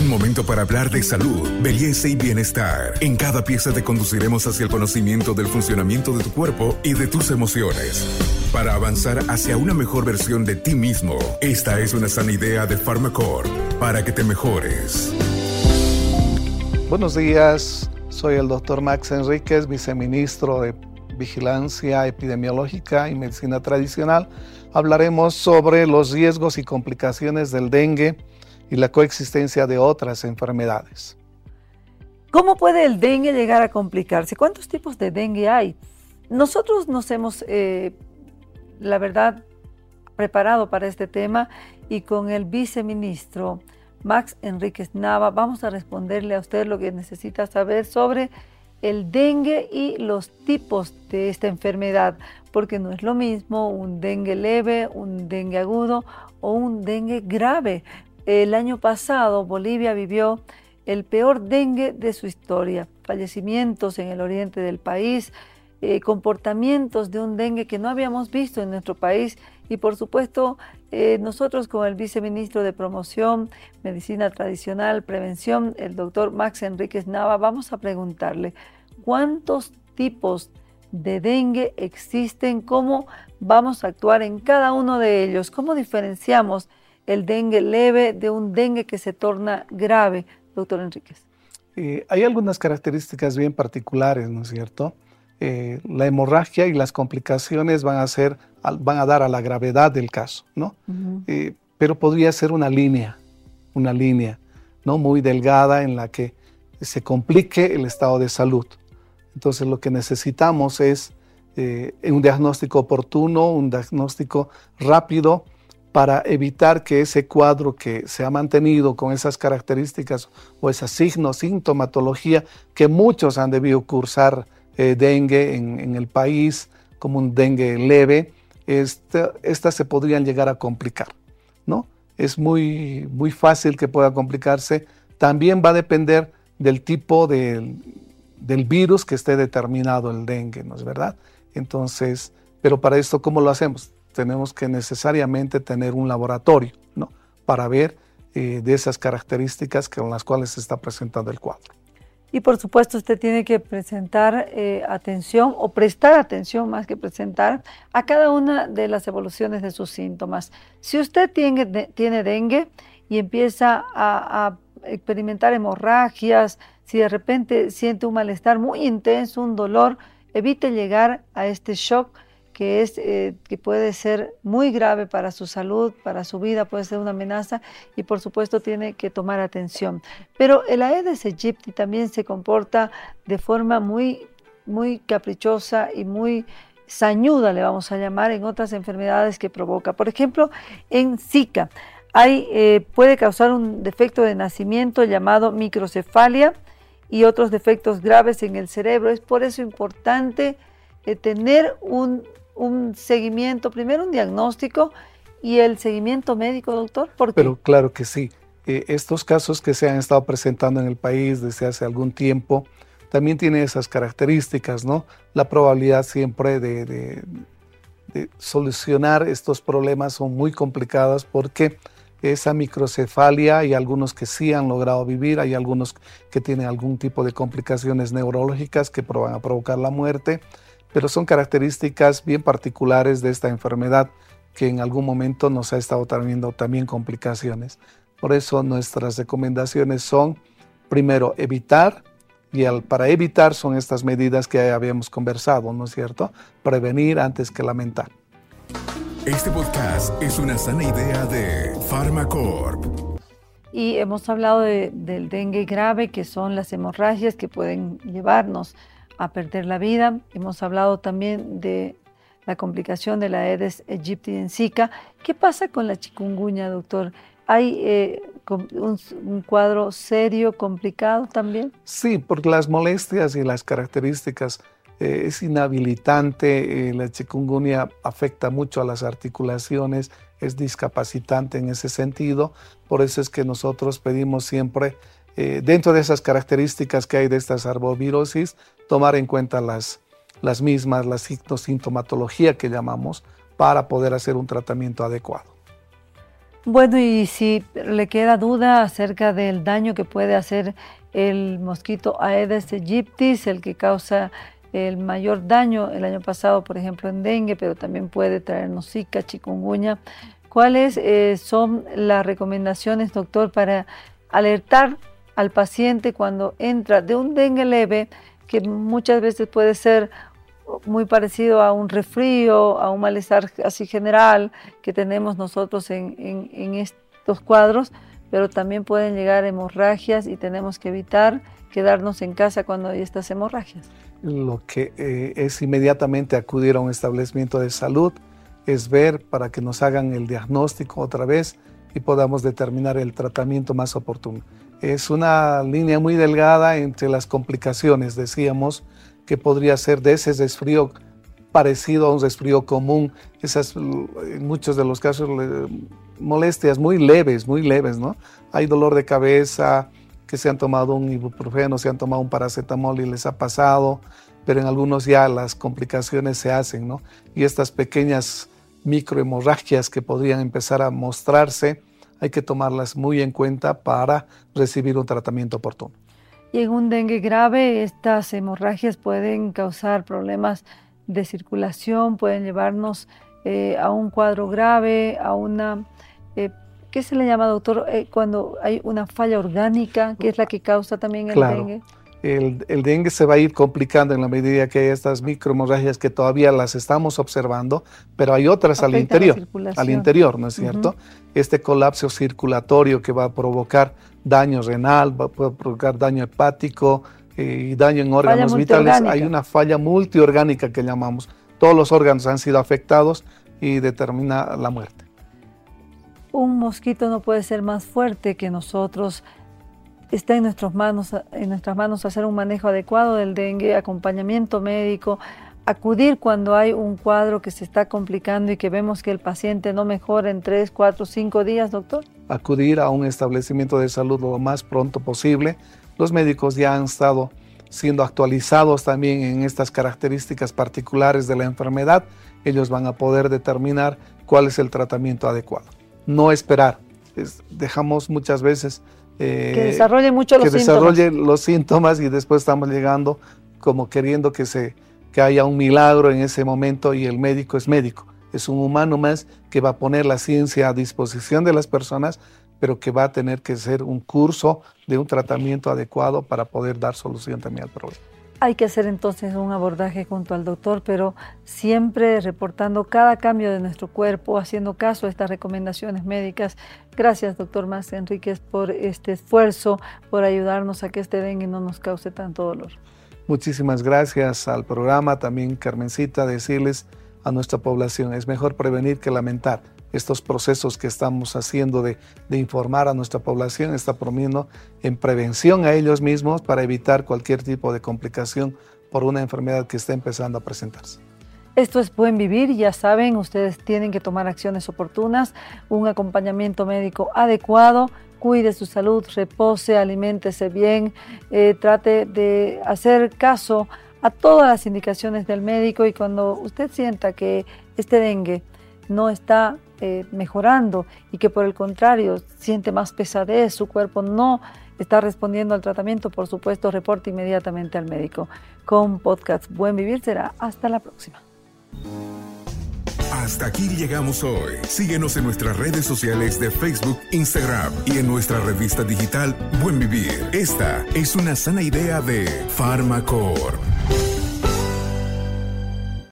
Un momento para hablar de salud, belleza y bienestar. En cada pieza te conduciremos hacia el conocimiento del funcionamiento de tu cuerpo y de tus emociones. Para avanzar hacia una mejor versión de ti mismo, esta es una sana idea de Pharmacore para que te mejores. Buenos días, soy el doctor Max Enríquez, viceministro de Vigilancia Epidemiológica y Medicina Tradicional. Hablaremos sobre los riesgos y complicaciones del dengue y la coexistencia de otras enfermedades. ¿Cómo puede el dengue llegar a complicarse? ¿Cuántos tipos de dengue hay? Nosotros nos hemos, eh, la verdad, preparado para este tema y con el viceministro Max Enríquez Nava vamos a responderle a usted lo que necesita saber sobre el dengue y los tipos de esta enfermedad, porque no es lo mismo un dengue leve, un dengue agudo o un dengue grave. El año pasado Bolivia vivió el peor dengue de su historia, fallecimientos en el oriente del país, eh, comportamientos de un dengue que no habíamos visto en nuestro país. Y por supuesto eh, nosotros con el viceministro de Promoción, Medicina Tradicional, Prevención, el doctor Max Enríquez Nava, vamos a preguntarle cuántos tipos de dengue existen, cómo vamos a actuar en cada uno de ellos, cómo diferenciamos el dengue leve de un dengue que se torna grave, doctor Enríquez. Eh, hay algunas características bien particulares, ¿no es cierto? Eh, la hemorragia y las complicaciones van a, ser, van a dar a la gravedad del caso, ¿no? Eh, pero podría ser una línea, una línea, ¿no? Muy delgada en la que se complique el estado de salud. Entonces lo que necesitamos es un diagnóstico oportuno, un diagnóstico rápido, para evitar que ese cuadro que se ha mantenido con esas características o esos signos, sintomatología, que muchos han debido cursar eh, dengue en, el país como un dengue leve, estas se podrían llegar a complicar, ¿no? Es muy, muy fácil que pueda complicarse. También va a depender del tipo del virus que esté determinado el dengue, ¿no es verdad? Entonces, pero para esto, ¿cómo lo hacemos? Tenemos que necesariamente tener un laboratorio, ¿no? Para ver eh, de esas características con las cuales se está presentando el cuadro. Y por supuesto usted tiene que presentar eh, atención o prestar atención más que presentar a cada una de las evoluciones de sus síntomas. Si usted tiene, tiene dengue y empieza a, a experimentar hemorragias, si de repente siente un malestar muy intenso, un dolor, evite llegar a este shock que, es, eh, que puede ser muy grave para su salud, para su vida, puede ser una amenaza y por supuesto tiene que tomar atención. Pero el Aedes aegypti también se comporta de forma muy, muy caprichosa y muy sañuda, le vamos a llamar, en otras enfermedades que provoca. Por ejemplo, en Zika eh, puede causar un defecto de nacimiento llamado microcefalia y otros defectos graves en el cerebro. Es por eso importante eh, tener un un seguimiento, primero un diagnóstico y el seguimiento médico, doctor? Pero claro que sí. Eh, estos casos que se han estado presentando en el país desde hace algún tiempo también tienen esas características, ¿no? La probabilidad siempre de, de, solucionar estos problemas son muy complicadas porque esa microcefalia hay algunos que sí han logrado vivir, hay algunos que tienen algún tipo de complicaciones neurológicas que van a provocar la muerte pero son características bien particulares de esta enfermedad que en algún momento nos ha estado teniendo también complicaciones. Por eso nuestras recomendaciones son, primero, evitar, y para evitar son estas medidas que habíamos conversado, ¿no es cierto? Prevenir antes que lamentar. Este podcast es una sana idea de Pharmacorp. Y hemos hablado del dengue grave, que son las hemorragias que pueden llevarnos a perder la vida. Hemos hablado también de la complicación de la Aedes aegypti en Zika. ¿Qué pasa con la chikungunya, doctor? ¿Hay eh, un, cuadro serio, complicado también? Sí, porque las molestias y las características eh, es inhabilitante. Eh, la chikungunya afecta mucho a las articulaciones, es discapacitante en ese sentido. Por eso es que nosotros pedimos siempre eh, dentro de esas características que hay de estas arbovirosis, tomar en cuenta las, las mismas, la sintomatología que llamamos, para poder hacer un tratamiento adecuado. Bueno, y si le queda duda acerca del daño que puede hacer el mosquito Aedes aegypti, el que causa el mayor daño el año pasado, por ejemplo, en dengue, pero también puede traernos zika, chikungunya. ¿Cuáles eh, son las recomendaciones, doctor, para alertar al paciente cuando entra de un dengue leve, que muchas veces puede ser muy parecido a un resfrío, a un malestar así general que tenemos nosotros en, estos cuadros, pero también pueden llegar hemorragias y tenemos que evitar quedarnos en casa cuando hay estas hemorragias. Lo que eh, es inmediatamente acudir a un establecimiento de salud, es ver para que nos hagan el diagnóstico otra vez y podamos determinar el tratamiento más oportuno. Es una línea muy delgada entre las complicaciones, decíamos, que podría ser de ese resfrío parecido a un resfrío común, esas en muchos de los casos molestias muy leves, muy leves, ¿no? Hay dolor de cabeza, que se han tomado un ibuprofeno, se han tomado un paracetamol y les ha pasado, pero en algunos ya las complicaciones se hacen, ¿no? Y estas pequeñas microhemorragias que podrían empezar a mostrarse, hay que tomarlas muy en cuenta para recibir un tratamiento oportuno. Y en un dengue grave, estas hemorragias pueden causar problemas de circulación, pueden llevarnos eh, a un cuadro grave, a una eh, ¿Qué se le llama, doctor, eh, cuando hay una falla orgánica, que es la que causa también el dengue? El, el, dengue se va a ir complicando en la medida que hay estas microhemorragias que todavía las estamos observando, pero hay otras al interior, al interior, ¿no es cierto? Este colapso circulatorio que va a provocar daño renal, va a provocar daño hepático eh, y daño en órganos vitales. Hay una falla multiorgánica que llamamos. Todos los órganos han sido afectados y determina la muerte un mosquito no puede ser más fuerte que nosotros. Está en, nuestras manos, en nuestras manos hacer un manejo adecuado del dengue, acompañamiento médico, acudir cuando hay un cuadro que se está complicando y que vemos que el paciente no mejora en 3, 4, 5 días, doctor. Acudir a un establecimiento de salud lo más pronto posible. Los médicos ya han estado siendo actualizados también en estas características particulares de la enfermedad. Ellos van a poder determinar cuál es el tratamiento adecuado no esperar. dejamos muchas veces eh, que desarrolle mucho los que desarrolle los síntomas y después estamos llegando como queriendo que se que haya un milagro en ese momento y el médico es médico. Es un humano más que va a poner la ciencia a disposición de las personas, pero que va a tener que ser un curso de un tratamiento adecuado para poder dar solución también al problema. Hay que hacer entonces un abordaje junto al doctor, pero siempre reportando cada cambio de nuestro cuerpo, haciendo caso a estas recomendaciones médicas. Gracias, doctor Más Enríquez, por este esfuerzo, por ayudarnos a que este dengue no nos cause tanto dolor. Muchísimas gracias al programa, también Carmencita, decirles a nuestra población, es mejor prevenir que lamentar estos procesos que estamos haciendo de, informar a nuestra población está promoviendo en prevención a ellos mismos para evitar cualquier tipo de complicación por una enfermedad que está empezando a presentarse. Esto es Buen Vivir, ya saben, ustedes tienen que tomar acciones oportunas, un acompañamiento médico adecuado, cuide su salud, repose, aliméntese bien, eh, trate de hacer caso a todas las indicaciones del médico y cuando usted sienta que este dengue no está eh, mejorando y que por el contrario siente más pesadez, su cuerpo no está respondiendo al tratamiento, por supuesto, reporte inmediatamente al médico. Con Podcast Buen Vivir será hasta la próxima. Hasta aquí llegamos hoy. Síguenos en nuestras redes sociales de Facebook, Instagram y en nuestra revista digital Buen Vivir. Esta es una sana idea de Farmacor.